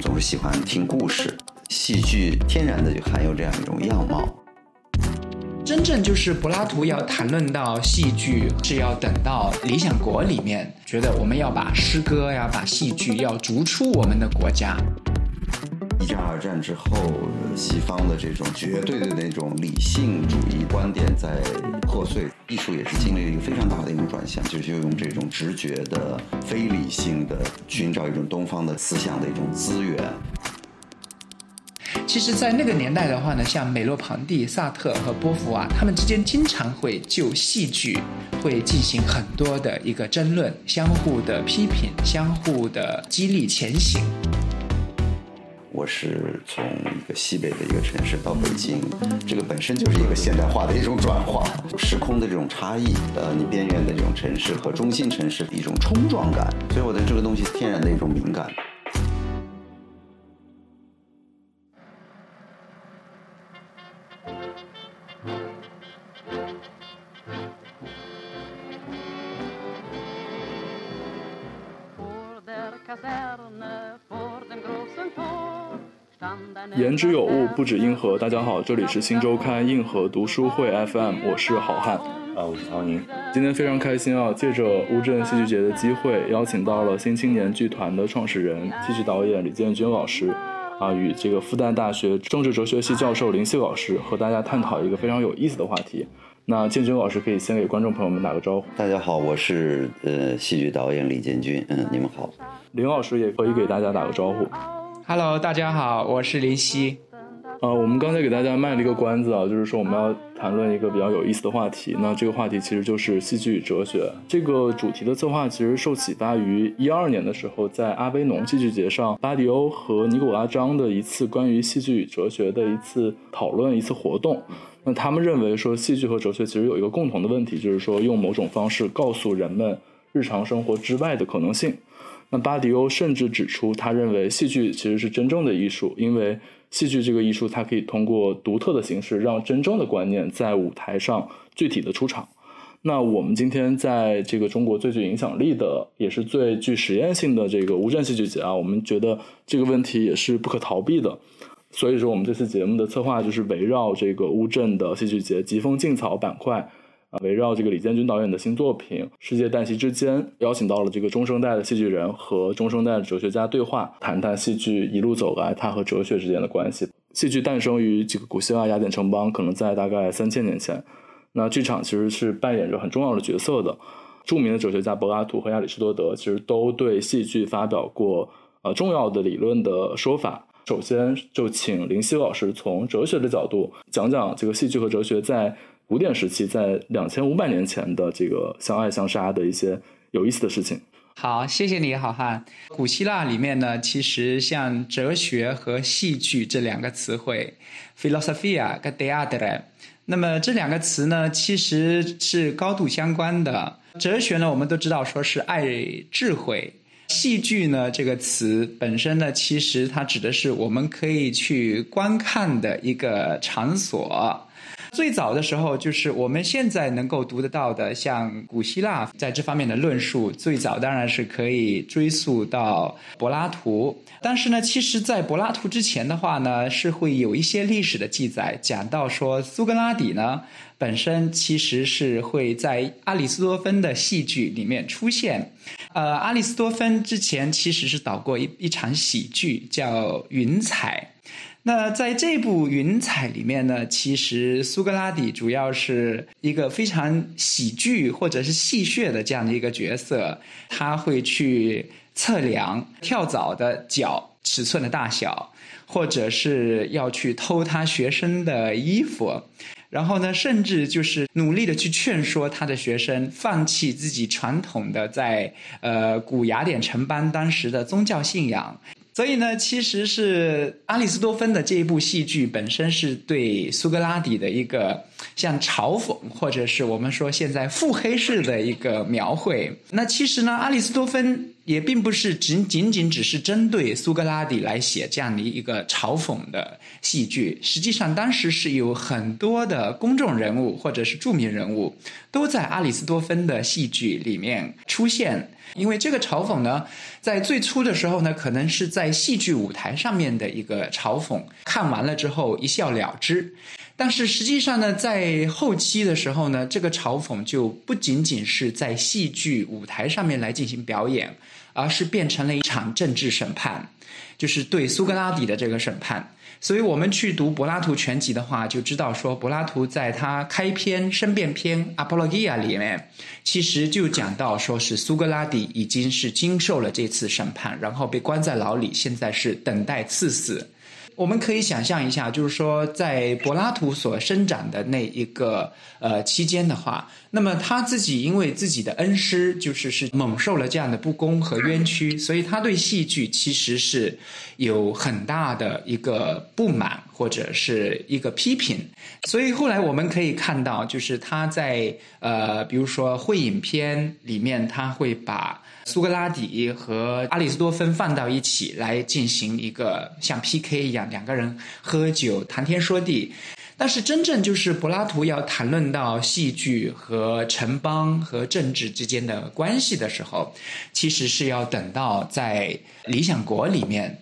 总是喜欢听故事，戏剧天然的就含有这样一种样貌。真正就是柏拉图要谈论到戏剧，是要等到《理想国》里面，觉得我们要把诗歌呀、把戏剧要逐出我们的国家。一战、二战之后，西方的这种绝对的那种理性主义观点在破碎，艺术也是经历了一个非常大的一种转向，就是用这种直觉的、非理性的，寻找一种东方的思想的一种资源。其实，在那个年代的话呢，像美洛庞蒂、萨特和波伏娃，他们之间经常会就戏剧会进行很多的一个争论，相互的批评，相互的激励前行。我是从一个西北的一个城市到北京，这个本身就是一个现代化的一种转化，时空的这种差异，呃，你边缘的这种城市和中心城市的一种冲撞感，所以我对这个东西天然的一种敏感。言之有物，不止硬核。大家好，这里是新周刊硬核读书会 FM，我是好汉，啊，我是曹宁。今天非常开心啊，借着乌镇戏剧节的机会，邀请到了新青年剧团的创始人、戏剧导演李建军老师，啊，与这个复旦大学政治哲学系教授林夕老师，和大家探讨一个非常有意思的话题。那建军老师可以先给观众朋友们打个招呼。大家好，我是呃戏剧导演李建军，嗯，你们好。林老师也可以给大家打个招呼。Hello，大家好，我是林夕。呃，我们刚才给大家卖了一个关子啊，就是说我们要谈论一个比较有意思的话题。那这个话题其实就是戏剧与哲学。这个主题的策划其实受启发于一二年的时候，在阿维农戏剧节上，巴迪欧和尼古拉张的一次关于戏剧与哲学的一次讨论、一次活动。那他们认为说，戏剧和哲学其实有一个共同的问题，就是说用某种方式告诉人们日常生活之外的可能性。那巴迪欧甚至指出，他认为戏剧其实是真正的艺术，因为戏剧这个艺术，它可以通过独特的形式，让真正的观念在舞台上具体的出场。那我们今天在这个中国最具影响力的，也是最具实验性的这个乌镇戏剧节啊，我们觉得这个问题也是不可逃避的。所以说，我们这次节目的策划就是围绕这个乌镇的戏剧节“疾风劲草”板块。围绕这个李建军导演的新作品《世界旦夕之间》，邀请到了这个中生代的戏剧人和中生代的哲学家对话，谈谈戏剧一路走来它和哲学之间的关系。戏剧诞生于这个古希腊雅典城邦，可能在大概三千年前。那剧场其实是扮演着很重要的角色的。著名的哲学家柏拉图和亚里士多德其实都对戏剧发表过呃重要的理论的说法。首先就请林夕老师从哲学的角度讲讲这个戏剧和哲学在。古典时期，在两千五百年前的这个相爱相杀的一些有意思的事情。好，谢谢你好汉。古希腊里面呢，其实像哲学和戏剧这两个词汇，philosophia 跟 d e a d r e 那么这两个词呢，其实是高度相关的。哲学呢，我们都知道说是爱智慧；戏剧呢，这个词本身呢，其实它指的是我们可以去观看的一个场所。最早的时候，就是我们现在能够读得到的，像古希腊在这方面的论述，最早当然是可以追溯到柏拉图。但是呢，其实，在柏拉图之前的话呢，是会有一些历史的记载，讲到说苏格拉底呢本身其实是会在阿里斯多芬的戏剧里面出现。呃，阿里斯多芬之前其实是导过一一场喜剧，叫《云彩》。那在这部《云彩》里面呢，其实苏格拉底主要是一个非常喜剧或者是戏谑的这样的一个角色，他会去测量跳蚤的脚尺寸的大小，或者是要去偷他学生的衣服，然后呢，甚至就是努力的去劝说他的学生放弃自己传统的在呃古雅典城邦当时的宗教信仰。所以呢，其实是阿里斯多芬的这一部戏剧本身是对苏格拉底的一个像嘲讽，或者是我们说现在腹黑式的一个描绘。那其实呢，阿里斯多芬也并不是仅仅仅只是针对苏格拉底来写这样的一个嘲讽的戏剧。实际上，当时是有很多的公众人物或者是著名人物都在阿里斯多芬的戏剧里面出现。因为这个嘲讽呢，在最初的时候呢，可能是在戏剧舞台上面的一个嘲讽，看完了之后一笑了之。但是实际上呢，在后期的时候呢，这个嘲讽就不仅仅是在戏剧舞台上面来进行表演，而是变成了一场政治审判，就是对苏格拉底的这个审判。所以我们去读柏拉图全集的话，就知道说，柏拉图在他开篇申辩篇《Apologia》里面，其实就讲到说是苏格拉底已经是经受了这次审判，然后被关在牢里，现在是等待赐死。我们可以想象一下，就是说，在柏拉图所生长的那一个呃期间的话，那么他自己因为自己的恩师就是是蒙受了这样的不公和冤屈，所以他对戏剧其实是有很大的一个不满或者是一个批评。所以后来我们可以看到，就是他在呃，比如说《会影片》里面，他会把。苏格拉底和阿里斯多芬放到一起来进行一个像 PK 一样，两个人喝酒谈天说地。但是真正就是柏拉图要谈论到戏剧和城邦和政治之间的关系的时候，其实是要等到在《理想国》里面。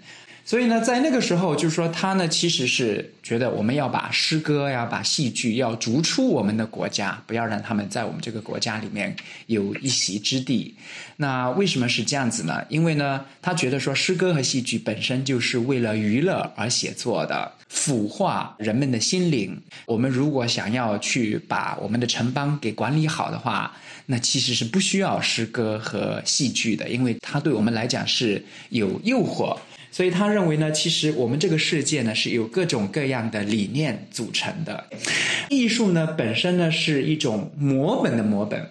所以呢，在那个时候，就是说他呢，其实是觉得我们要把诗歌呀、把戏剧要逐出我们的国家，不要让他们在我们这个国家里面有一席之地。那为什么是这样子呢？因为呢，他觉得说诗歌和戏剧本身就是为了娱乐而写作的，腐化人们的心灵。我们如果想要去把我们的城邦给管理好的话，那其实是不需要诗歌和戏剧的，因为它对我们来讲是有诱惑。所以他认为呢，其实我们这个世界呢是由各种各样的理念组成的。艺术呢本身呢是一种模本的模本，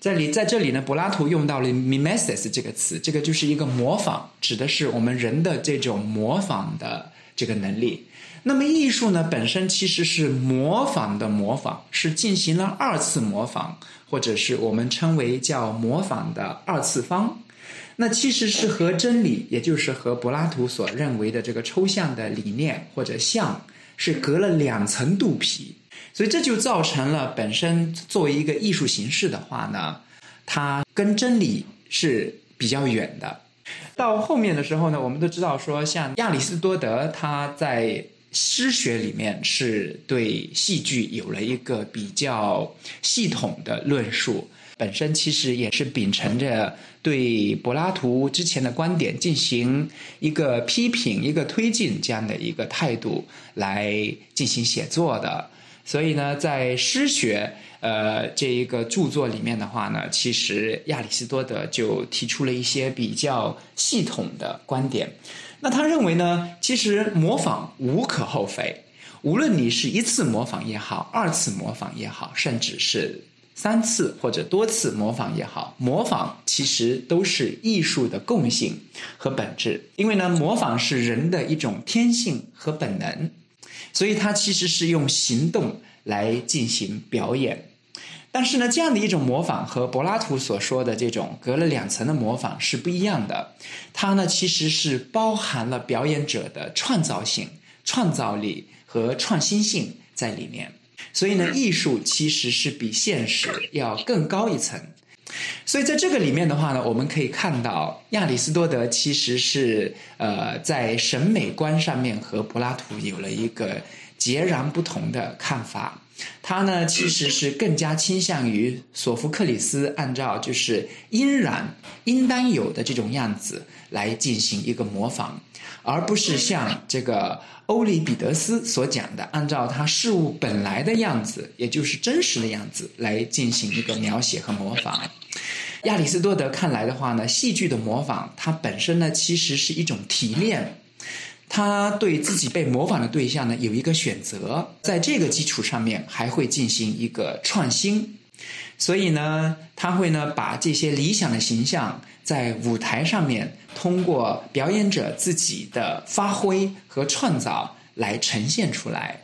在里在这里呢，柏拉图用到了 mimesis 这个词，这个就是一个模仿，指的是我们人的这种模仿的这个能力。那么艺术呢本身其实是模仿的模仿，是进行了二次模仿，或者是我们称为叫模仿的二次方。那其实是和真理，也就是和柏拉图所认为的这个抽象的理念或者像，是隔了两层肚皮，所以这就造成了本身作为一个艺术形式的话呢，它跟真理是比较远的。到后面的时候呢，我们都知道说，像亚里士多德他在诗学里面是对戏剧有了一个比较系统的论述。本身其实也是秉承着对柏拉图之前的观点进行一个批评、一个推进这样的一个态度来进行写作的。所以呢，在诗学呃这一个著作里面的话呢，其实亚里士多德就提出了一些比较系统的观点。那他认为呢，其实模仿无可厚非，无论你是一次模仿也好，二次模仿也好，甚至是。三次或者多次模仿也好，模仿其实都是艺术的共性和本质。因为呢，模仿是人的一种天性和本能，所以它其实是用行动来进行表演。但是呢，这样的一种模仿和柏拉图所说的这种隔了两层的模仿是不一样的。它呢，其实是包含了表演者的创造性、创造力和创新性在里面。所以呢，艺术其实是比现实要更高一层。所以在这个里面的话呢，我们可以看到亚里士多德其实是呃在审美观上面和柏拉图有了一个截然不同的看法。他呢其实是更加倾向于索福克里斯按照就是应然应当有的这种样子来进行一个模仿，而不是像这个。欧里彼得斯所讲的，按照他事物本来的样子，也就是真实的样子来进行一个描写和模仿。亚里士多德看来的话呢，戏剧的模仿它本身呢其实是一种提炼，他对自己被模仿的对象呢有一个选择，在这个基础上面还会进行一个创新。所以呢，他会呢把这些理想的形象在舞台上面，通过表演者自己的发挥和创造来呈现出来。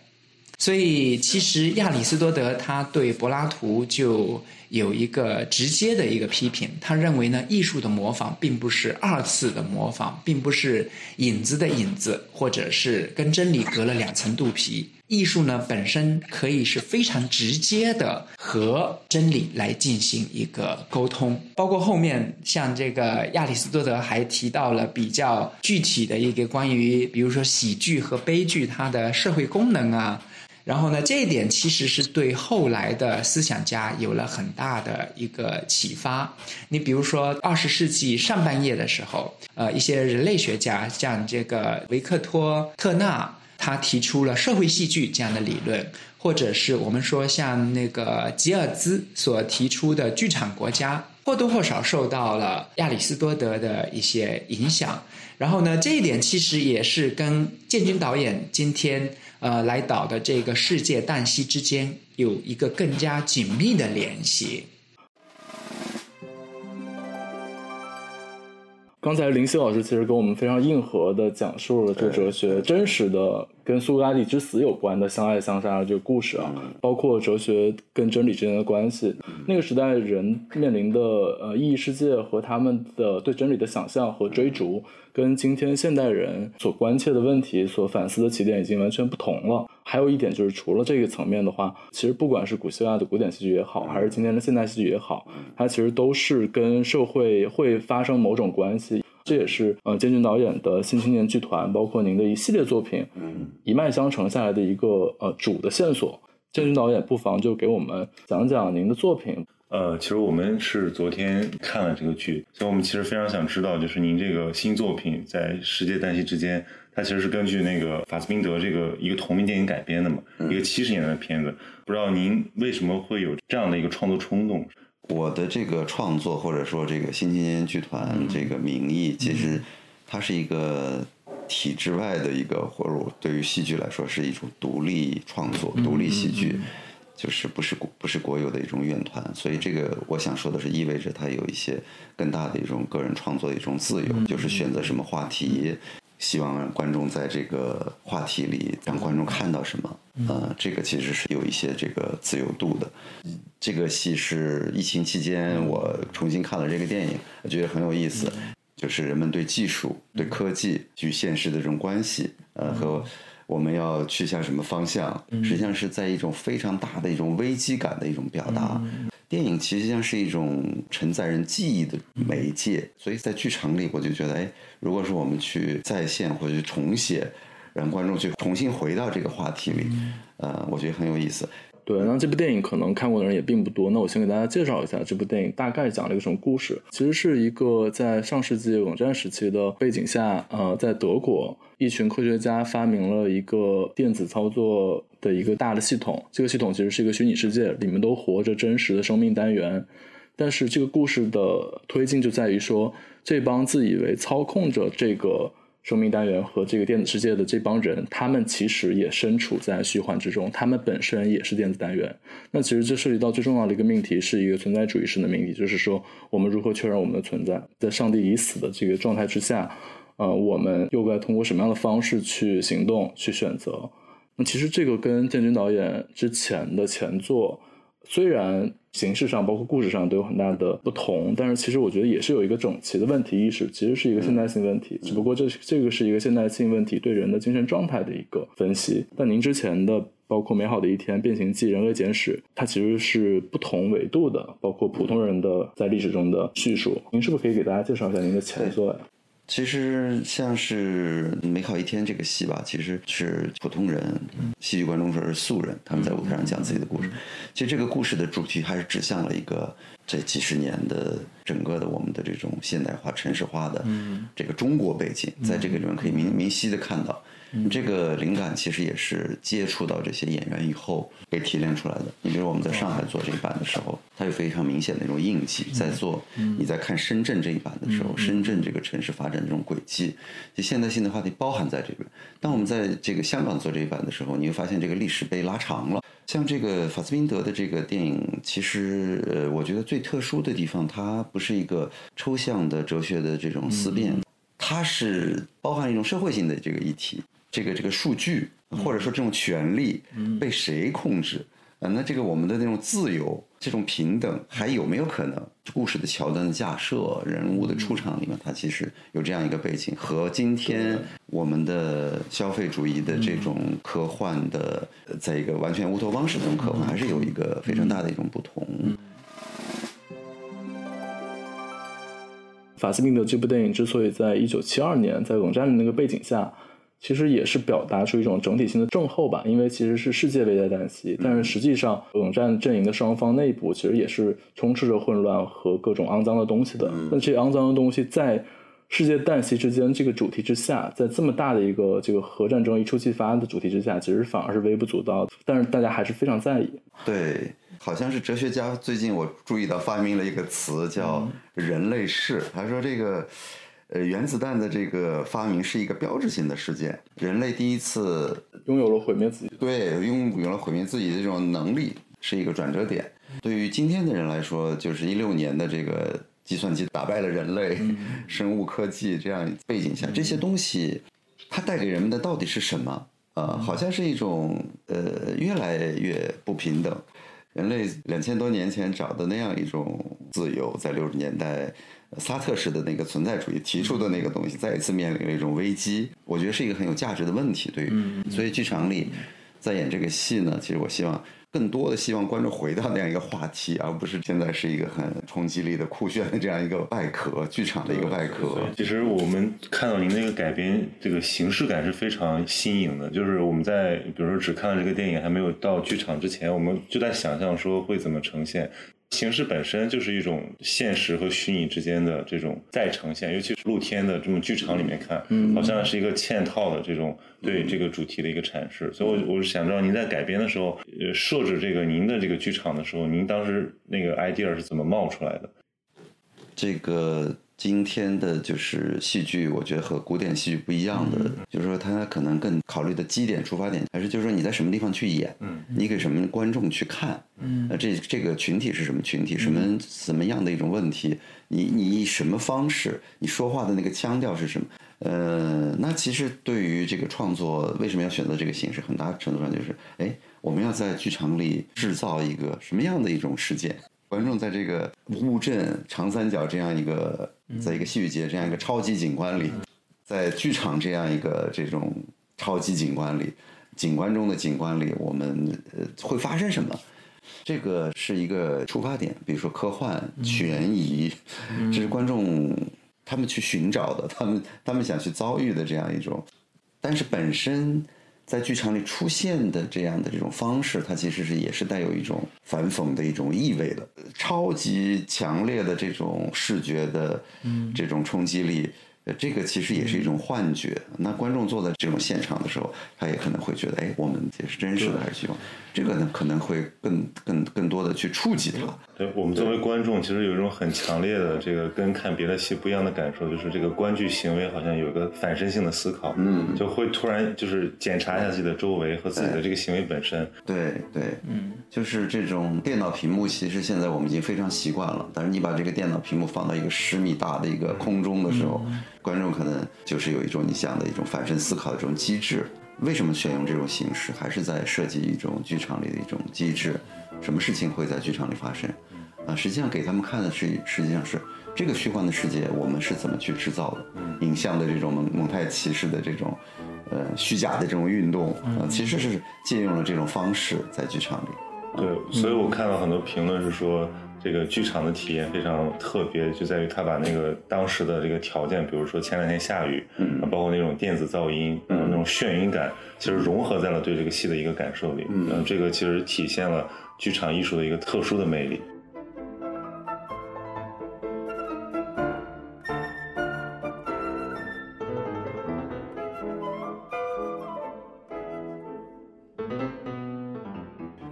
所以，其实亚里士多德他对柏拉图就有一个直接的一个批评。他认为呢，艺术的模仿并不是二次的模仿，并不是影子的影子，或者是跟真理隔了两层肚皮。艺术呢，本身可以是非常直接的和真理来进行一个沟通。包括后面像这个亚里士多德还提到了比较具体的一个关于，比如说喜剧和悲剧它的社会功能啊。然后呢，这一点其实是对后来的思想家有了很大的一个启发。你比如说，二十世纪上半叶的时候，呃，一些人类学家像这个维克托·特纳，他提出了社会戏剧这样的理论，或者是我们说像那个吉尔兹所提出的剧场国家，或多或少受到了亚里士多德的一些影响。然后呢，这一点其实也是跟建军导演今天。呃，来导的这个世界旦夕之间有一个更加紧密的联系。刚才林夕老师其实跟我们非常硬核的讲述了这个哲学真实的跟苏格拉底之死有关的相爱相杀的这个故事啊，包括哲学跟真理之间的关系。那个时代人面临的呃意义世界和他们的对真理的想象和追逐。跟今天现代人所关切的问题、所反思的起点已经完全不同了。还有一点就是，除了这个层面的话，其实不管是古希腊的古典戏剧也好，还是今天的现代戏剧也好，它其实都是跟社会会发生某种关系。这也是呃，建军导演的新青年剧团，包括您的一系列作品，一脉相承下来的一个呃主的线索。建军导演不妨就给我们讲讲您的作品。呃，其实我们是昨天看了这个剧，所以我们其实非常想知道，就是您这个新作品在世界旦夕之间，它其实是根据那个法斯宾德这个一个同名电影改编的嘛，一个七十年代的片子。不知道您为什么会有这样的一个创作冲动？我的这个创作或者说这个新青年剧团这个名义，其实它是一个体制外的一个，或者对于戏剧来说是一种独立创作、独立戏剧。就是不是国不是国有的一种院团，所以这个我想说的是，意味着它有一些更大的一种个人创作的一种自由，就是选择什么话题，希望让观众在这个话题里让观众看到什么，呃，这个其实是有一些这个自由度的。这个戏是疫情期间我重新看了这个电影，我觉得很有意思，就是人们对技术、对科技与现实的这种关系，呃和。我们要去向什么方向？实际上是在一种非常大的一种危机感的一种表达。电影其实像是一种承载人记忆的媒介，所以在剧场里，我就觉得，哎，如果说我们去再现或者去重写，让观众去重新回到这个话题里，呃，我觉得很有意思。对，那这部电影可能看过的人也并不多。那我先给大家介绍一下这部电影大概讲了一个什么故事。其实是一个在上世纪冷战时期的背景下，呃，在德国，一群科学家发明了一个电子操作的一个大的系统。这个系统其实是一个虚拟世界，里面都活着真实的生命单元。但是这个故事的推进就在于说，这帮自以为操控着这个。生命单元和这个电子世界的这帮人，他们其实也身处在虚幻之中，他们本身也是电子单元。那其实这涉及到最重要的一个命题，是一个存在主义式的命题，就是说我们如何确认我们的存在，在上帝已死的这个状态之下，呃，我们又该通过什么样的方式去行动、去选择？那其实这个跟建军导演之前的前作。虽然形式上包括故事上都有很大的不同，但是其实我觉得也是有一个整齐的问题意识，其实是一个现代性问题。只不过这这个是一个现代性问题对人的精神状态的一个分析。但您之前的包括《美好的一天》《变形记》《人类简史》，它其实是不同维度的，包括普通人的在历史中的叙述。您是不是可以给大家介绍一下您的前作呀？其实像是《美好一天》这个戏吧，其实是普通人，戏剧观众说是素人，他们在舞台上讲自己的故事。其实这个故事的主题还是指向了一个这几十年的整个的我们的这种现代化、城市化的这个中国背景，在这个里面可以明明晰的看到。这个灵感其实也是接触到这些演员以后被提炼出来的。你比如我们在上海做这一版的时候，它有非常明显的一种印记。在做你在看深圳这一版的时候，深圳这个城市发展的这种轨迹，就现代性的话题包含在这边。当我们在这个香港做这一版的时候，你会发现这个历史被拉长了。像这个法斯宾德的这个电影，其实呃，我觉得最特殊的地方，它不是一个抽象的哲学的这种思辨，它是包含一种社会性的这个议题。这个这个数据或者说这种权利被谁控制？啊，那这个我们的那种自由、这种平等还有没有可能？故事的桥段的架设、人物的出场里面，它其实有这样一个背景，和今天我们的消费主义的这种科幻的，在一个完全乌托邦式的这种科幻，还是有一个非常大的一种不同。法斯宾德这部电影之所以在一九七二年在冷战的那个背景下。其实也是表达出一种整体性的症候吧，因为其实是世界危在旦夕，但是实际上冷战阵营的双方内部其实也是充斥着混乱和各种肮脏的东西的。那这肮脏的东西在世界旦夕之间这个主题之下，在这么大的一个这个核战争一触即发的主题之下，其实反而是微不足道。但是大家还是非常在意。对，好像是哲学家最近我注意到发明了一个词叫“人类世”，他说这个。呃，原子弹的这个发明是一个标志性的事件，人类第一次拥有了毁灭自己，对，拥有了毁灭自己的这种能力，是一个转折点。对于今天的人来说，就是一六年的这个计算机打败了人类，生物科技这样背景下，这些东西它带给人们的到底是什么？呃，好像是一种呃越来越不平等。人类两千多年前找的那样一种自由，在六十年代。萨特式的那个存在主义提出的那个东西，再一次面临了一种危机。我觉得是一个很有价值的问题。对于，所以剧场里在演这个戏呢，其实我希望更多的希望观众回到那样一个话题，而不是现在是一个很冲击力的酷炫的这样一个外壳，剧场的一个外壳。其实我们看到您那个改编，这个形式感是非常新颖的。就是我们在比如说只看了这个电影，还没有到剧场之前，我们就在想象说会怎么呈现。形式本身就是一种现实和虚拟之间的这种再呈现，尤其是露天的这种剧场里面看，好像是一个嵌套的这种对这个主题的一个阐释。所以，我我是想知道您在改编的时候，呃，设置这个您的这个剧场的时候，您当时那个 idea 是怎么冒出来的？这个。今天的就是戏剧，我觉得和古典戏剧不一样的，就是说它可能更考虑的基点出发点，还是就是说你在什么地方去演，嗯，你给什么观众去看，嗯，那这这个群体是什么群体，什么什么样的一种问题，你你以什么方式，你说话的那个腔调是什么？呃，那其实对于这个创作，为什么要选择这个形式，很大程度上就是，哎，我们要在剧场里制造一个什么样的一种事件？观众在这个乌镇长三角这样一个，在一个戏剧节这样一个超级景观里，在剧场这样一个这种超级景观里，景观中的景观里，我们呃会发生什么？这个是一个出发点。比如说科幻、悬疑，这是观众他们去寻找的，他们他们想去遭遇的这样一种，但是本身。在剧场里出现的这样的这种方式，它其实是也是带有一种反讽的一种意味的，超级强烈的这种视觉的这种冲击力。这个其实也是一种幻觉。那观众坐在这种现场的时候，他也可能会觉得，哎，我们这是真实的还是虚妄？这个呢，可能会更更更多的去触及他。对我们作为观众，其实有一种很强烈的这个跟看别的戏不一样的感受，就是这个观剧行为好像有一个反身性的思考，嗯，就会突然就是检查一下自己的周围和自己的这个行为本身。对对，嗯，就是这种电脑屏幕，其实现在我们已经非常习惯了。但是你把这个电脑屏幕放到一个十米大的一个空中的时候。观众可能就是有一种你想的一种反身思考的这种机制，为什么选用这种形式？还是在设计一种剧场里的一种机制？什么事情会在剧场里发生？啊，实际上给他们看的是，实际上是这个虚幻的世界，我们是怎么去制造的？影像的这种蒙蒙太奇式的这种，呃，虚假的这种运动，啊，其实是借用了这种方式在剧场里。对，所以我看到很多评论是说。这个剧场的体验非常特别，就在于他把那个当时的这个条件，比如说前两天下雨，嗯，包括那种电子噪音，嗯，那种眩晕感，其实融合在了对这个戏的一个感受里，嗯，这个其实体现了剧场艺术的一个特殊的魅力。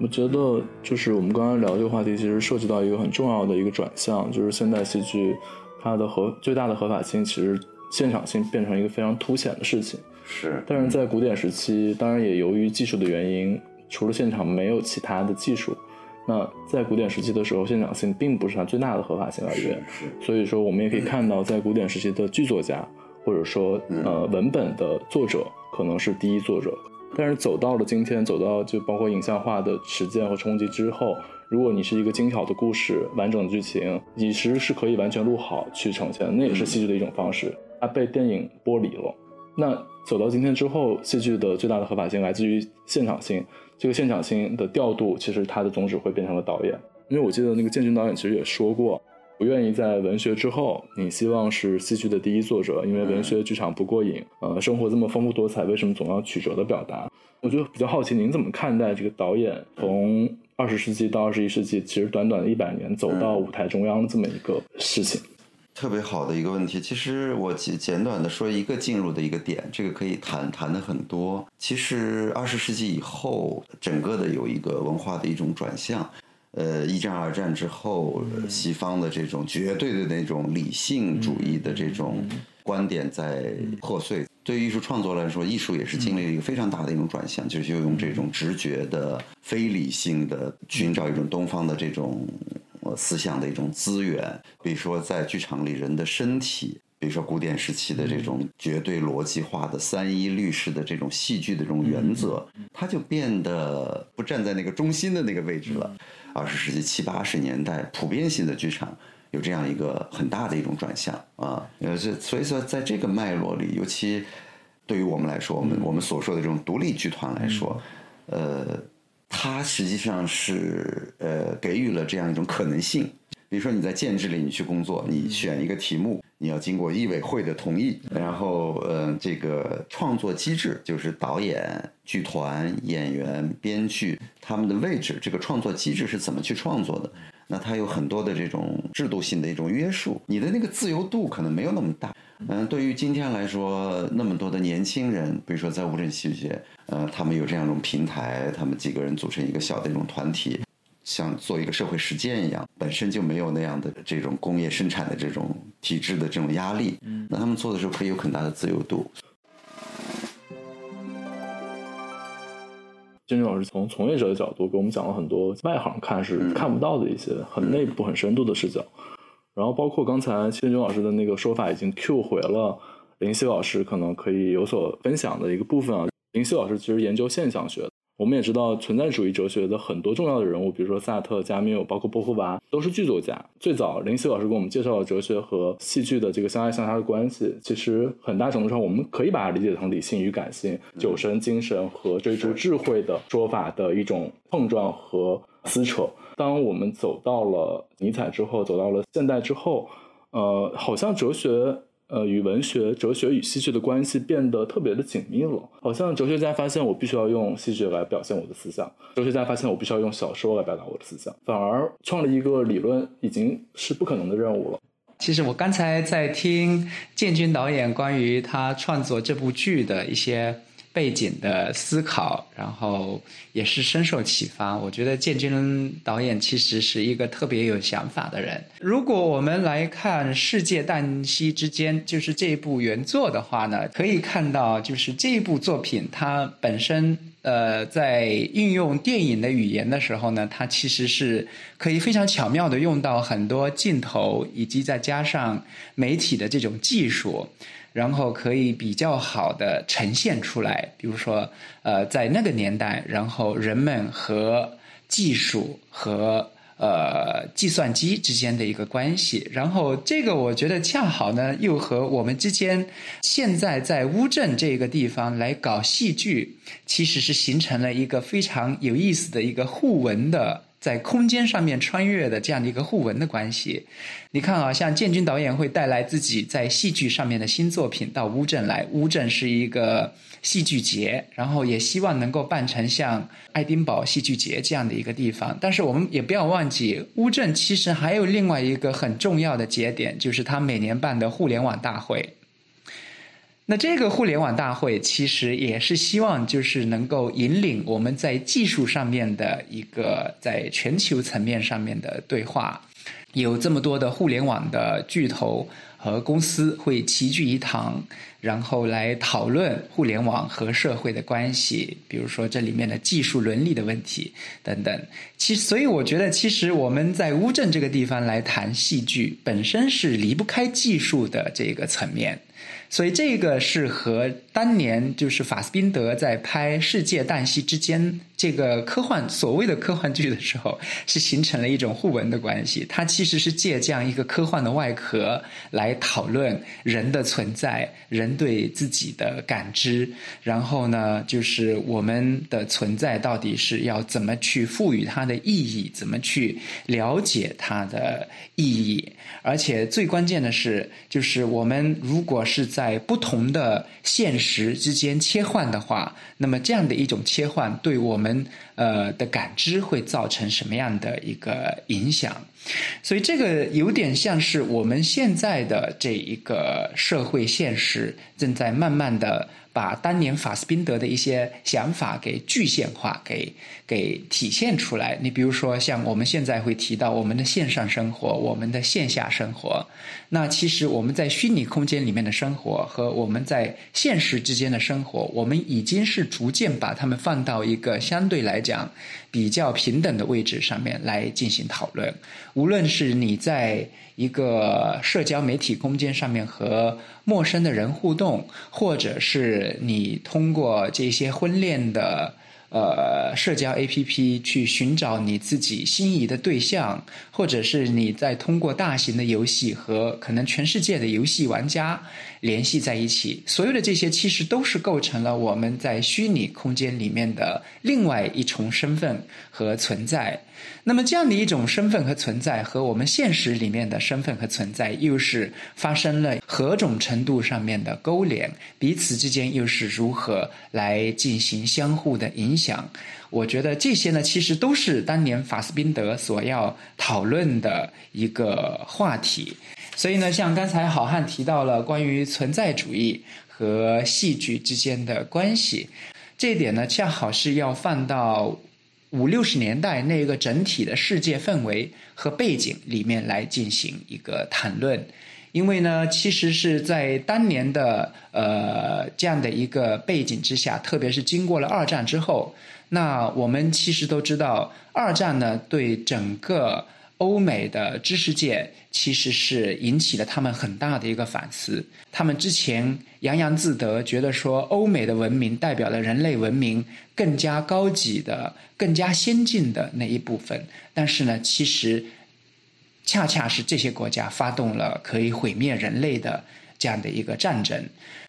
觉得就是我们刚刚聊这个话题，其实涉及到一个很重要的一个转向，就是现代戏剧它的合最大的合法性，其实现场性变成一个非常凸显的事情。是，但是在古典时期，当然也由于技术的原因，除了现场没有其他的技术。那在古典时期的时候，现场性并不是它最大的合法性来源。是，所以说我们也可以看到，在古典时期的剧作家或者说呃文本的作者，可能是第一作者。但是走到了今天，走到就包括影像化的实践和冲击之后，如果你是一个精巧的故事、完整的剧情，你其实是可以完全录好去呈现，那也是戏剧的一种方式。它被电影剥离了。那走到今天之后，戏剧的最大的合法性来自于现场性。这个现场性的调度，其实它的宗旨会变成了导演。因为我记得那个建军导演其实也说过，不愿意在文学之后，你希望是戏剧的第一作者，因为文学剧场不过瘾。呃，生活这么丰富多彩，为什么总要曲折的表达？我就比较好奇，您怎么看待这个导演从二十世纪到二十一世纪，其实短短的一百年走到舞台中央这么一个事情？特别好的一个问题。其实我简简短的说一个进入的一个点，这个可以谈谈的很多。其实二十世纪以后，整个的有一个文化的一种转向。呃，一战、二战之后，西方的这种绝对的那种理性主义的这种观点在破碎。对于艺术创作来说，艺术也是经历了一个非常大的一种转向，就是用这种直觉的、非理性的，寻找一种东方的这种思想的一种资源。比如说，在剧场里人的身体。比如说古典时期的这种绝对逻辑化的三一律式的这种戏剧的这种原则，它就变得不站在那个中心的那个位置了。二十世纪七八十年代，普遍性的剧场有这样一个很大的一种转向啊。呃，这所以说在这个脉络里，尤其对于我们来说，我们我们所说的这种独立剧团来说，呃，它实际上是呃给予了这样一种可能性。比如说你在建制里你去工作，你选一个题目。你要经过艺委会的同意，然后，嗯，这个创作机制就是导演、剧团、演员、编剧他们的位置，这个创作机制是怎么去创作的？那它有很多的这种制度性的一种约束，你的那个自由度可能没有那么大。嗯，对于今天来说，那么多的年轻人，比如说在乌镇戏剧节，呃，他们有这样一种平台，他们几个人组成一个小的一种团体。像做一个社会实践一样，本身就没有那样的这种工业生产的这种体制的这种压力，那他们做的时候可以有很大的自由度。金军老师从从业者的角度给我们讲了很多外行看是看不到的一些很内部、很深度的视角，然后包括刚才金军老师的那个说法，已经 Q 回了林夕老师可能可以有所分享的一个部分啊。林夕老师其实研究现象学。我们也知道，存在主义哲学的很多重要的人物，比如说萨特、加缪，包括波伏娃，都是剧作家。最早林夕老师给我们介绍了哲学和戏剧的这个相爱相杀的关系，其实很大程度上，我们可以把它理解成理性与感性、酒神精神和追逐智慧的说法的一种碰撞和撕扯。当我们走到了尼采之后，走到了现代之后，呃，好像哲学。呃，与文学、哲学与戏剧的关系变得特别的紧密了。好像哲学家发现我必须要用戏剧来表现我的思想，哲学家发现我必须要用小说来表达我的思想，反而创立一个理论已经是不可能的任务了。其实我刚才在听建军导演关于他创作这部剧的一些。背景的思考，然后也是深受启发。我觉得建军导演其实是一个特别有想法的人。如果我们来看《世界旦夕之间》，就是这一部原作的话呢，可以看到，就是这一部作品它本身，呃，在运用电影的语言的时候呢，它其实是可以非常巧妙的用到很多镜头，以及再加上媒体的这种技术。然后可以比较好的呈现出来，比如说，呃，在那个年代，然后人们和技术和呃计算机之间的一个关系，然后这个我觉得恰好呢，又和我们之间现在在乌镇这个地方来搞戏剧，其实是形成了一个非常有意思的一个互文的。在空间上面穿越的这样的一个互文的关系，你看啊，像建军导演会带来自己在戏剧上面的新作品到乌镇来，乌镇是一个戏剧节，然后也希望能够办成像爱丁堡戏剧节这样的一个地方。但是我们也不要忘记，乌镇其实还有另外一个很重要的节点，就是他每年办的互联网大会。那这个互联网大会其实也是希望，就是能够引领我们在技术上面的一个在全球层面上面的对话。有这么多的互联网的巨头和公司会齐聚一堂，然后来讨论互联网和社会的关系，比如说这里面的技术伦理的问题等等。其，所以我觉得，其实我们在乌镇这个地方来谈戏剧，本身是离不开技术的这个层面。所以这个是和当年就是法斯宾德在拍《世界旦夕》之间这个科幻所谓的科幻剧的时候，是形成了一种互文的关系。它其实是借这样一个科幻的外壳来讨论人的存在、人对自己的感知，然后呢，就是我们的存在到底是要怎么去赋予它的意义，怎么去了解它的意义。而且最关键的是，就是我们如果是在在不同的现实之间切换的话，那么这样的一种切换对我们呃的感知会造成什么样的一个影响？所以这个有点像是我们现在的这一个社会现实正在慢慢的。把当年法斯宾德的一些想法给具象化，给给体现出来。你比如说，像我们现在会提到我们的线上生活，我们的线下生活。那其实我们在虚拟空间里面的生活和我们在现实之间的生活，我们已经是逐渐把它们放到一个相对来讲比较平等的位置上面来进行讨论。无论是你在一个社交媒体空间上面和陌生的人互动，或者是你通过这些婚恋的呃社交 APP 去寻找你自己心仪的对象，或者是你在通过大型的游戏和可能全世界的游戏玩家联系在一起，所有的这些其实都是构成了我们在虚拟空间里面的另外一重身份和存在。那么这样的一种身份和存在，和我们现实里面的身份和存在，又是发生了何种程度上面的勾连？彼此之间又是如何来进行相互的影响？我觉得这些呢，其实都是当年法斯宾德所要讨论的一个话题。所以呢，像刚才好汉提到了关于存在主义和戏剧之间的关系，这一点呢，恰好是要放到。五六十年代那个整体的世界氛围和背景里面来进行一个谈论，因为呢，其实是在当年的呃这样的一个背景之下，特别是经过了二战之后，那我们其实都知道，二战呢对整个。欧美的知识界其实是引起了他们很大的一个反思。他们之前洋洋自得，觉得说欧美的文明代表了人类文明更加高级的、更加先进的那一部分。但是呢，其实恰恰是这些国家发动了可以毁灭人类的这样的一个战争。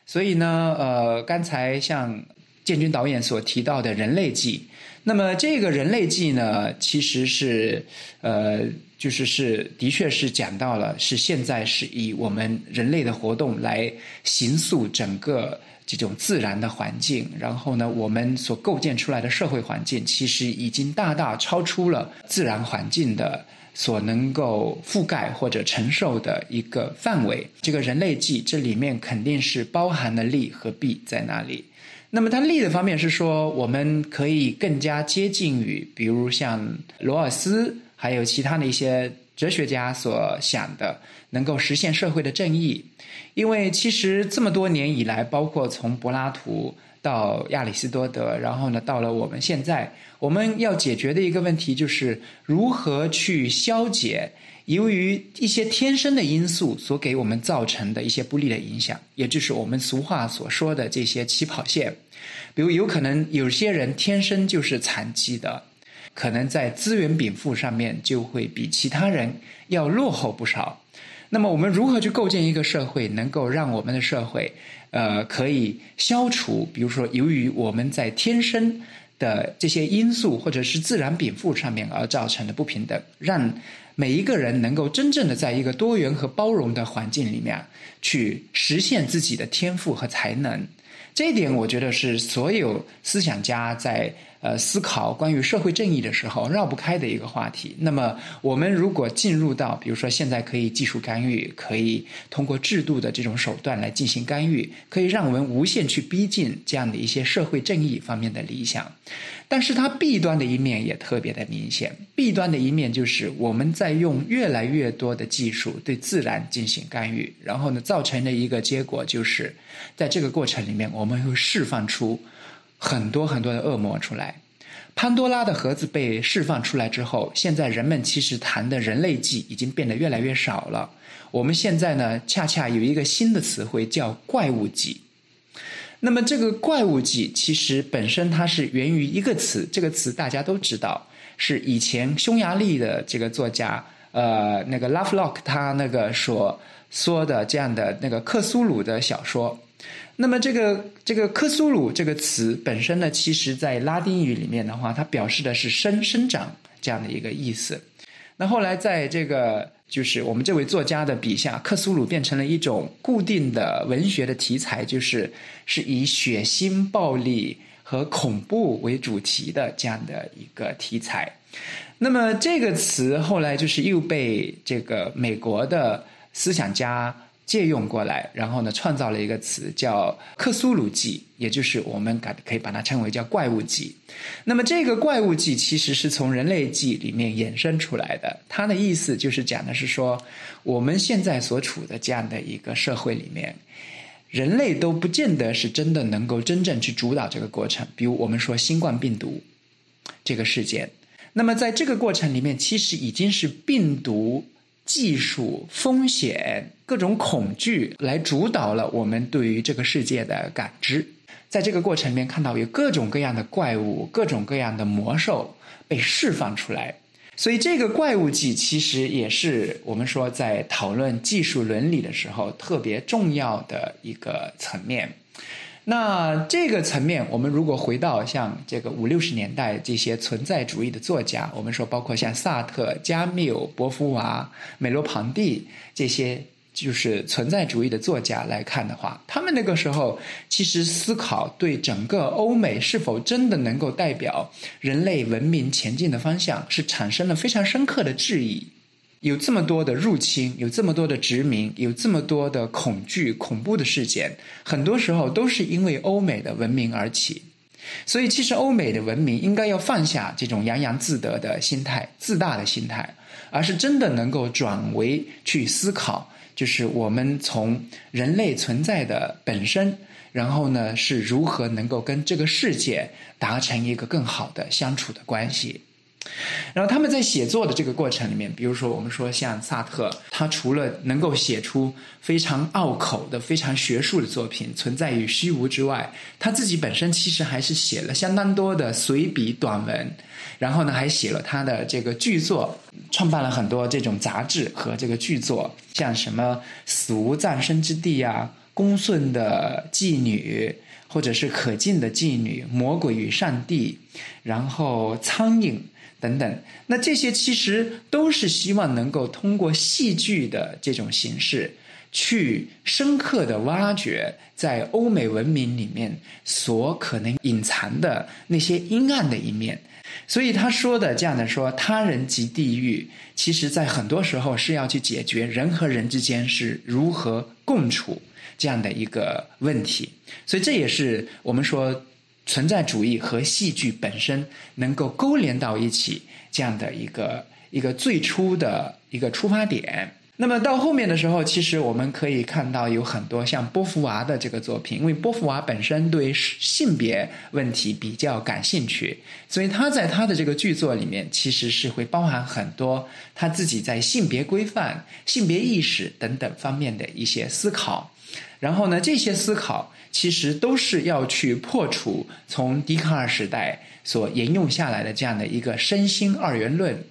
所以呢，呃，刚才像建军导演所提到的人类记。那么这个人类记呢，其实是，呃，就是是，的确是讲到了，是现在是以我们人类的活动来形塑整个这种自然的环境，然后呢，我们所构建出来的社会环境，其实已经大大超出了自然环境的所能够覆盖或者承受的一个范围。这个人类记这里面肯定是包含了利和弊在那里。那么它利的方面是说，我们可以更加接近于，比如像罗尔斯，还有其他的一些哲学家所想的，能够实现社会的正义。因为其实这么多年以来，包括从柏拉图到亚里士多德，然后呢，到了我们现在，我们要解决的一个问题就是如何去消解。由于一些天生的因素所给我们造成的一些不利的影响，也就是我们俗话所说的这些起跑线，比如有可能有些人天生就是残疾的，可能在资源禀赋上面就会比其他人要落后不少。那么我们如何去构建一个社会，能够让我们的社会，呃，可以消除，比如说由于我们在天生的这些因素或者是自然禀赋上面而造成的不平等，让。每一个人能够真正的在一个多元和包容的环境里面去实现自己的天赋和才能，这一点我觉得是所有思想家在。呃，思考关于社会正义的时候绕不开的一个话题。那么，我们如果进入到，比如说现在可以技术干预，可以通过制度的这种手段来进行干预，可以让我们无限去逼近这样的一些社会正义方面的理想。但是，它弊端的一面也特别的明显。弊端的一面就是我们在用越来越多的技术对自然进行干预，然后呢，造成的一个结果就是，在这个过程里面，我们会释放出。很多很多的恶魔出来，潘多拉的盒子被释放出来之后，现在人们其实谈的人类纪已经变得越来越少了。我们现在呢，恰恰有一个新的词汇叫怪物纪。那么这个怪物纪其实本身它是源于一个词，这个词大家都知道，是以前匈牙利的这个作家呃那个 Lovelock 他那个所说的这样的那个克苏鲁的小说。那么这个这个克苏鲁这个词本身呢，其实在拉丁语里面的话，它表示的是生生长这样的一个意思。那后来在这个就是我们这位作家的笔下，克苏鲁变成了一种固定的文学的题材，就是是以血腥、暴力和恐怖为主题的这样的一个题材。那么这个词后来就是又被这个美国的思想家。借用过来，然后呢，创造了一个词叫“克苏鲁纪”，也就是我们可可以把它称为叫“怪物纪”。那么这个怪物纪其实是从人类纪里面衍生出来的，它的意思就是讲的是说，我们现在所处的这样的一个社会里面，人类都不见得是真的能够真正去主导这个过程。比如我们说新冠病毒这个事件，那么在这个过程里面，其实已经是病毒。技术风险、各种恐惧来主导了我们对于这个世界的感知。在这个过程里面，看到有各种各样的怪物、各种各样的魔兽被释放出来。所以，这个怪物纪其实也是我们说在讨论技术伦理的时候特别重要的一个层面。那这个层面，我们如果回到像这个五六十年代这些存在主义的作家，我们说包括像萨特、加缪、波伏娃、美罗庞蒂这些就是存在主义的作家来看的话，他们那个时候其实思考对整个欧美是否真的能够代表人类文明前进的方向，是产生了非常深刻的质疑。有这么多的入侵，有这么多的殖民，有这么多的恐惧、恐怖的事件，很多时候都是因为欧美的文明而起。所以，其实欧美的文明应该要放下这种洋洋自得的心态、自大的心态，而是真的能够转为去思考，就是我们从人类存在的本身，然后呢是如何能够跟这个世界达成一个更好的相处的关系。然后他们在写作的这个过程里面，比如说我们说像萨特，他除了能够写出非常拗口的、非常学术的作品，存在于虚无之外，他自己本身其实还是写了相当多的随笔短文，然后呢还写了他的这个剧作，创办了很多这种杂志和这个剧作，像什么《死无葬身之地》啊，《公顺的妓女》。或者是可敬的妓女、魔鬼与上帝，然后苍蝇等等，那这些其实都是希望能够通过戏剧的这种形式，去深刻的挖掘在欧美文明里面所可能隐藏的那些阴暗的一面。所以他说的这样的说，他人即地狱，其实在很多时候是要去解决人和人之间是如何共处。这样的一个问题，所以这也是我们说存在主义和戏剧本身能够勾连到一起这样的一个一个最初的一个出发点。那么到后面的时候，其实我们可以看到有很多像波伏娃的这个作品，因为波伏娃本身对性别问题比较感兴趣，所以他在他的这个剧作里面其实是会包含很多他自己在性别规范、性别意识等等方面的一些思考。然后呢，这些思考其实都是要去破除从笛卡尔时代所沿用下来的这样的一个身心二元论。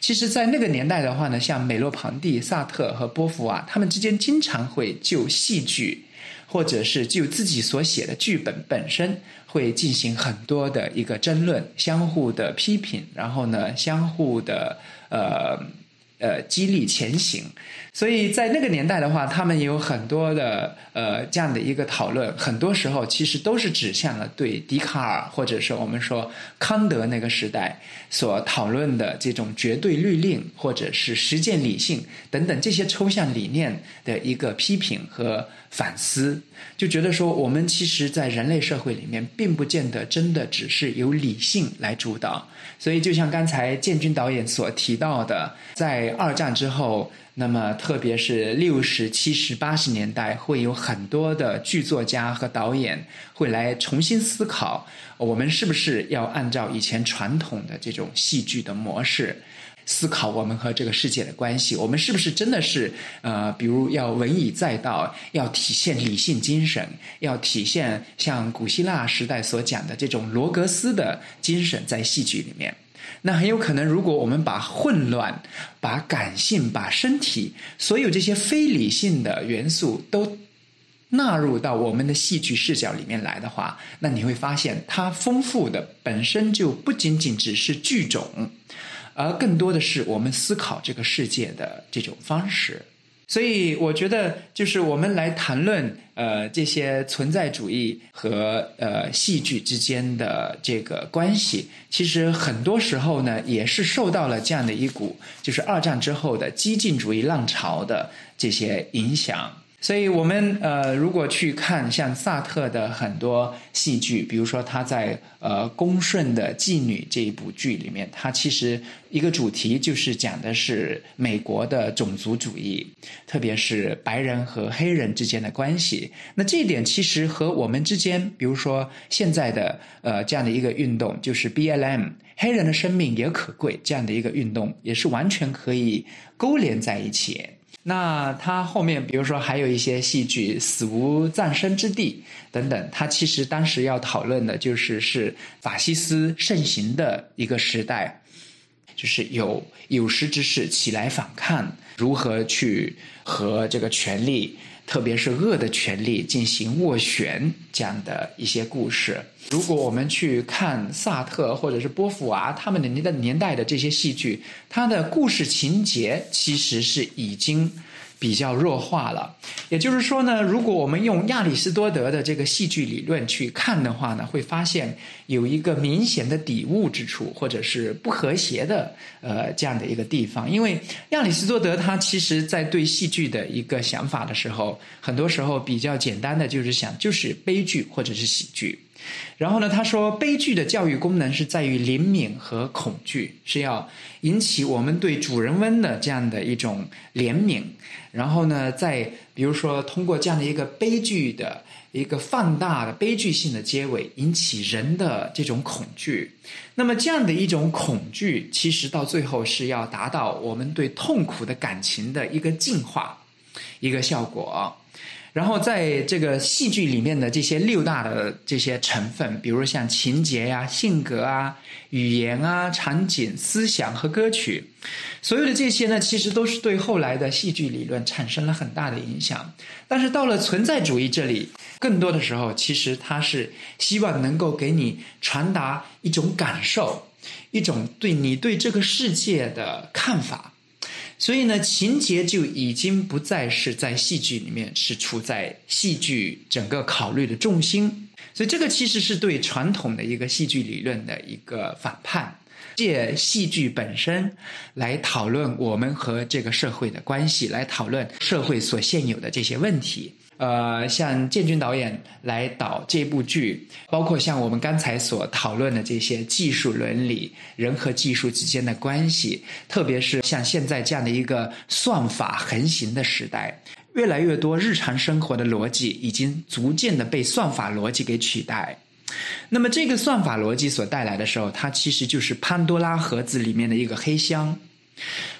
其实，在那个年代的话呢，像美洛庞蒂、萨特和波伏娃，他们之间经常会就戏剧，或者是就自己所写的剧本本身，会进行很多的一个争论，相互的批评，然后呢，相互的呃。呃，激励前行，所以在那个年代的话，他们也有很多的呃这样的一个讨论，很多时候其实都是指向了对笛卡尔或者是我们说康德那个时代所讨论的这种绝对律令或者是实践理性等等这些抽象理念的一个批评和反思，就觉得说我们其实，在人类社会里面，并不见得真的只是由理性来主导，所以就像刚才建军导演所提到的，在二战之后，那么特别是六十七十八十年代，会有很多的剧作家和导演会来重新思考，我们是不是要按照以前传统的这种戏剧的模式。思考我们和这个世界的关系，我们是不是真的是呃，比如要文以载道，要体现理性精神，要体现像古希腊时代所讲的这种罗格斯的精神在戏剧里面？那很有可能，如果我们把混乱、把感性、把身体所有这些非理性的元素都纳入到我们的戏剧视角里面来的话，那你会发现，它丰富的本身就不仅仅只是剧种。而更多的是我们思考这个世界的这种方式，所以我觉得，就是我们来谈论呃这些存在主义和呃戏剧之间的这个关系，其实很多时候呢，也是受到了这样的一股，就是二战之后的激进主义浪潮的这些影响。所以，我们呃，如果去看像萨特的很多戏剧，比如说他在呃《恭顺的妓女》这一部剧里面，他其实一个主题就是讲的是美国的种族主义，特别是白人和黑人之间的关系。那这一点其实和我们之间，比如说现在的呃这样的一个运动，就是 B L M，黑人的生命也可贵这样的一个运动，也是完全可以勾连在一起。那他后面，比如说还有一些戏剧《死无葬身之地》等等，他其实当时要讨论的就是是法西斯盛行的一个时代，就是有有识之士起来反抗，如何去和这个权力，特别是恶的权利进行斡旋这样的一些故事。如果我们去看萨特或者是波伏娃他们的年代年代的这些戏剧，它的故事情节其实是已经比较弱化了。也就是说呢，如果我们用亚里士多德的这个戏剧理论去看的话呢，会发现有一个明显的底物之处，或者是不和谐的呃这样的一个地方。因为亚里士多德他其实在对戏剧的一个想法的时候，很多时候比较简单的就是想就是悲剧或者是喜剧。然后呢，他说，悲剧的教育功能是在于灵敏和恐惧，是要引起我们对主人翁的这样的一种怜悯。然后呢，再比如说，通过这样的一个悲剧的一个放大的悲剧性的结尾，引起人的这种恐惧。那么，这样的一种恐惧，其实到最后是要达到我们对痛苦的感情的一个净化，一个效果。然后在这个戏剧里面的这些六大的这些成分，比如像情节呀、性格啊、语言啊、场景、思想和歌曲，所有的这些呢，其实都是对后来的戏剧理论产生了很大的影响。但是到了存在主义这里，更多的时候，其实它是希望能够给你传达一种感受，一种对你对这个世界的看法。所以呢，情节就已经不再是在戏剧里面是处在戏剧整个考虑的重心。所以这个其实是对传统的一个戏剧理论的一个反叛，借戏剧本身来讨论我们和这个社会的关系，来讨论社会所现有的这些问题。呃，像建军导演来导这部剧，包括像我们刚才所讨论的这些技术伦理、人和技术之间的关系，特别是像现在这样的一个算法横行的时代，越来越多日常生活的逻辑已经逐渐的被算法逻辑给取代。那么，这个算法逻辑所带来的时候，它其实就是潘多拉盒子里面的一个黑箱。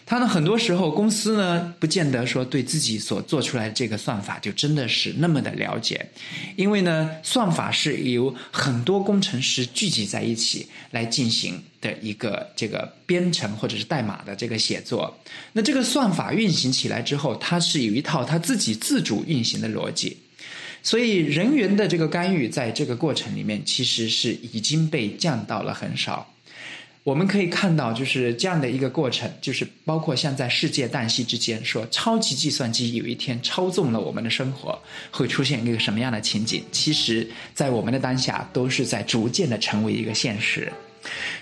他呢，很多时候公司呢，不见得说对自己所做出来的这个算法就真的是那么的了解，因为呢，算法是由很多工程师聚集在一起来进行的一个这个编程或者是代码的这个写作。那这个算法运行起来之后，它是有一套它自己自主运行的逻辑，所以人员的这个干预在这个过程里面其实是已经被降到了很少。我们可以看到，就是这样的一个过程，就是包括像在世界旦夕之间，说超级计算机有一天操纵了我们的生活，会出现一个什么样的情景？其实，在我们的当下，都是在逐渐的成为一个现实。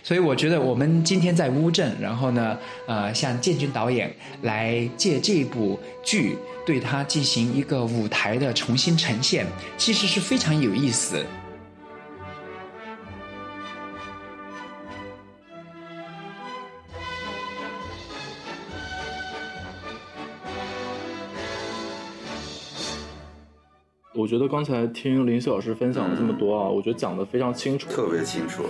所以，我觉得我们今天在乌镇，然后呢，呃，像建军导演来借这部剧，对它进行一个舞台的重新呈现，其实是非常有意思。我觉得刚才听林夕老师分享了这么多啊，我觉得讲的非常清楚，特别清楚。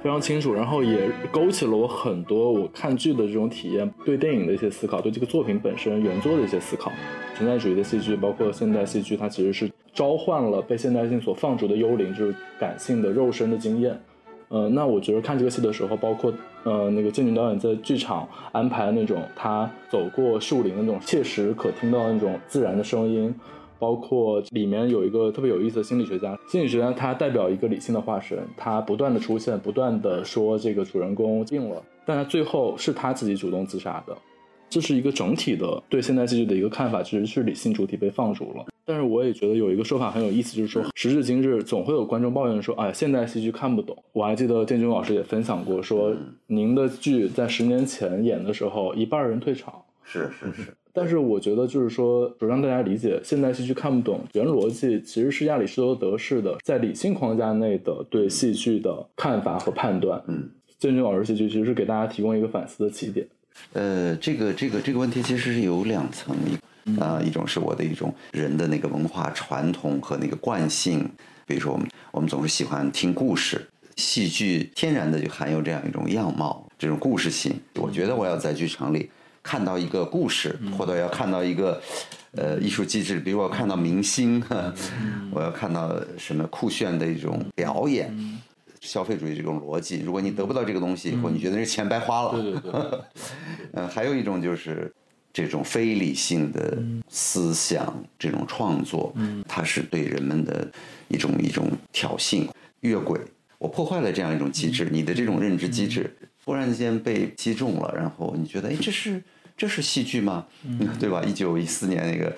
非常清楚，然后也勾起了我很多我看剧的这种体验，对电影的一些思考，对这个作品本身原作的一些思考。存在主义的戏剧，包括现代戏剧，它其实是召唤了被现代性所放逐的幽灵，就是感性的肉身的经验。呃，那我觉得看这个戏的时候，包括呃那个建军导演在剧场安排那种他走过树林的那种切实可听到的那种自然的声音，包括里面有一个特别有意思的心理学家，心理学家他代表一个理性的化身，他不断的出现，不断的说这个主人公病了，但他最后是他自己主动自杀的。这是一个整体的对现代戏剧的一个看法，其实是理性主体被放逐了。但是我也觉得有一个说法很有意思，就是说时至今日，总会有观众抱怨说：“哎，现代戏剧看不懂。”我还记得建军老师也分享过，说您的剧在十年前演的时候，一半人退场。是是是。但是我觉得就是说，让大家理解现代戏剧看不懂原逻辑，其实是亚里士多德式的在理性框架内的对戏剧的看法和判断。嗯，建军老师戏剧其实是给大家提供一个反思的起点。呃，这个这个这个问题其实是有两层，一呃，一种是我的一种人的那个文化传统和那个惯性，比如说我们我们总是喜欢听故事，戏剧天然的就含有这样一种样貌，这种故事性。我觉得我要在剧场里看到一个故事，或者要看到一个呃艺术机制，比如我要看到明星，我要看到什么酷炫的一种表演。消费主义这种逻辑，如果你得不到这个东西，或你觉得这钱白花了，对对对。嗯，还有一种就是这种非理性的思想，这种创作，它是对人们的一种一种挑衅、越轨。我破坏了这样一种机制，你的这种认知机制忽然间被击中了，然后你觉得，哎，这是这是戏剧吗？对吧？一九一四年那个。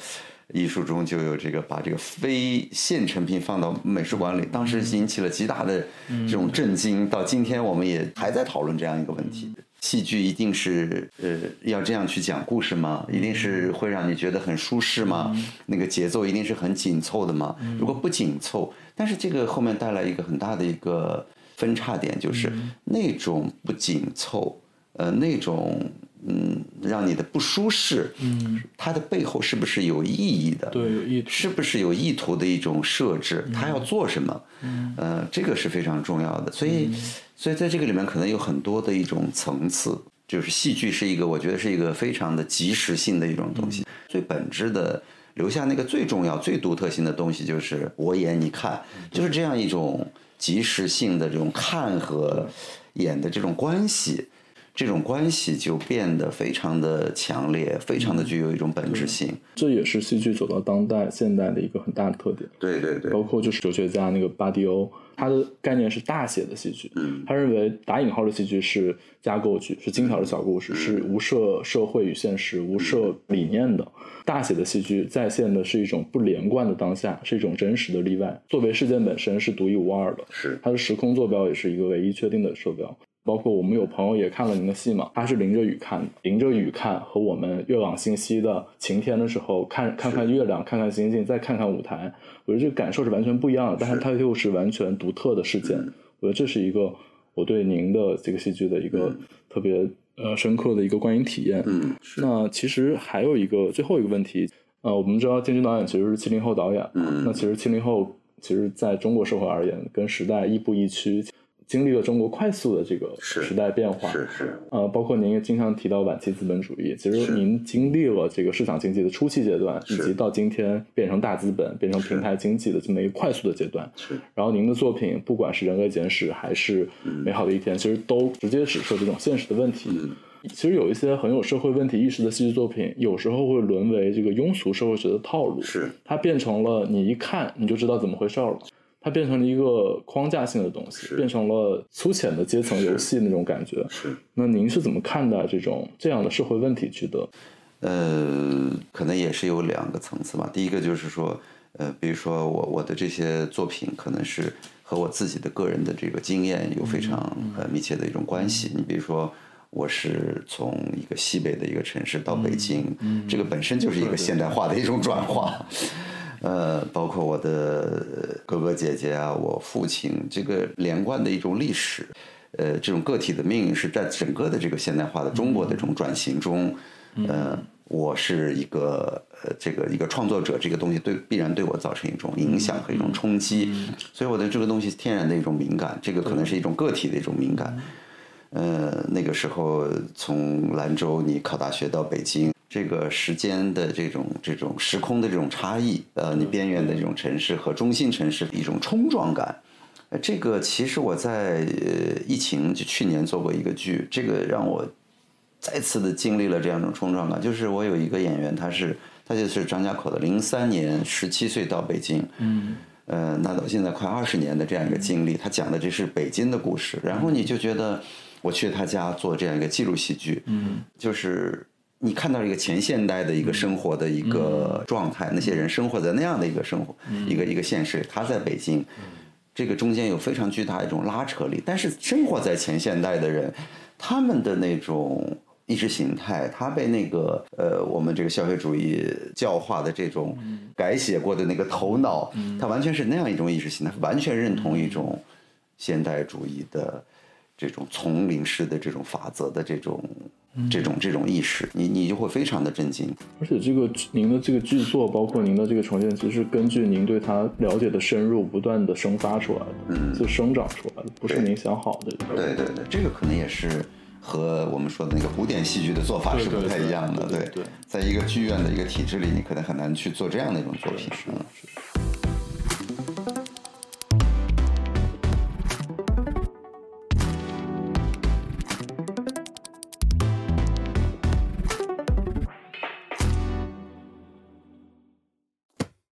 艺术中就有这个把这个非现成品放到美术馆里，当时引起了极大的这种震惊。到今天我们也还在讨论这样一个问题：戏剧一定是呃要这样去讲故事吗？一定是会让你觉得很舒适吗？那个节奏一定是很紧凑的吗？如果不紧凑，但是这个后面带来一个很大的一个分叉点，就是那种不紧凑，呃那种。嗯，让你的不舒适，嗯，它的背后是不是有意义的？对，有意图，是不是有意图的一种设置？他要做什么？嗯，呃，这个是非常重要的。所以，所以在这个里面可能有很多的一种层次。就是戏剧是一个，我觉得是一个非常的即时性的一种东西。最本质的，留下那个最重要、最独特性的东西，就是我演你看，就是这样一种即时性的这种看和演的这种关系。这种关系就变得非常的强烈，非常的具有一种本质性。这也是戏剧走到当代现代的一个很大的特点。对对对，包括就是哲学家那个巴迪欧，他的概念是大写的戏剧。嗯，他认为打引号的戏剧是架构剧，是精巧的小故事，是无涉社会与现实、无涉理念的。大写的戏剧再现的是一种不连贯的当下，是一种真实的例外。作为事件本身是独一无二的，是它的时空坐标也是一个唯一确定的坐标。包括我们有朋友也看了您的戏嘛，他是淋着雨看的，淋着雨看和我们月朗星稀的晴天的时候看看看月亮，看看星星，再看看舞台，我觉得这个感受是完全不一样的，但是它又是完全独特的事件。我觉得这是一个我对您的这个戏剧的一个特别呃深刻的一个观影体验。嗯，那其实还有一个最后一个问题，呃，我们知道建军导演其实是七零后导演，嗯，那其实七零后其实在中国社会而言，跟时代亦步亦趋。经历了中国快速的这个时代变化，是是，呃，包括您也经常提到晚期资本主义，其实您经历了这个市场经济的初期阶段，以及到今天变成大资本、变成平台经济的这么一个快速的阶段。是，然后您的作品，不管是《人类简史》还是《美好的一天》，其实都直接指出这种现实的问题。嗯其实有一些很有社会问题意识的戏剧作品，有时候会沦为这个庸俗社会学的套路，是它变成了你一看你就知道怎么回事了。它变成了一个框架性的东西，变成了粗浅的阶层游戏那种感觉。是，那您是怎么看待这种这样的社会问题？觉得，呃，可能也是有两个层次吧。第一个就是说，呃，比如说我我的这些作品，可能是和我自己的个人的这个经验有非常呃密切的一种关系。你比如说，我是从一个西北的一个城市到北京，这个本身就是一个现代化的一种转化。呃，包括我的哥哥姐姐啊，我父亲，这个连贯的一种历史，呃，这种个体的命运是在整个的这个现代化的中国的这种转型中，呃，我是一个呃这个一个创作者，这个东西对必然对我造成一种影响和一种冲击，所以我对这个东西天然的一种敏感，这个可能是一种个体的一种敏感。呃，那个时候从兰州你考大学到北京，这个时间的这种这种时空的这种差异，呃，你边缘的这种城市和中心城市的一种冲撞感，呃，这个其实我在呃疫情就去年做过一个剧，这个让我再次的经历了这样一种冲撞感，就是我有一个演员，他是他就是张家口的，零三年十七岁到北京，嗯。呃，那到现在快二十年的这样一个经历，他讲的这是北京的故事，然后你就觉得。我去他家做这样一个记录戏剧，嗯，就是你看到一个前现代的一个生活的一个状态，那些人生活在那样的一个生活，一个一个现实。他在北京，这个中间有非常巨大一种拉扯力。但是生活在前现代的人，他们的那种意识形态，他被那个呃我们这个消费主义教化的这种改写过的那个头脑，他完全是那样一种意识形态，完全认同一种现代主义的。这种丛林式的这种法则的这种这种这种意识，你你就会非常的震惊。而且这个您的这个剧作，包括您的这个呈现，其实根据您对他了解的深入，不断的生发出来的，嗯，就生长出来的，不是您想好的。对对对，这个可能也是和我们说的那个古典戏剧的做法是不太一样的。对对，在一个剧院的一个体制里，你可能很难去做这样的一种作品。是是。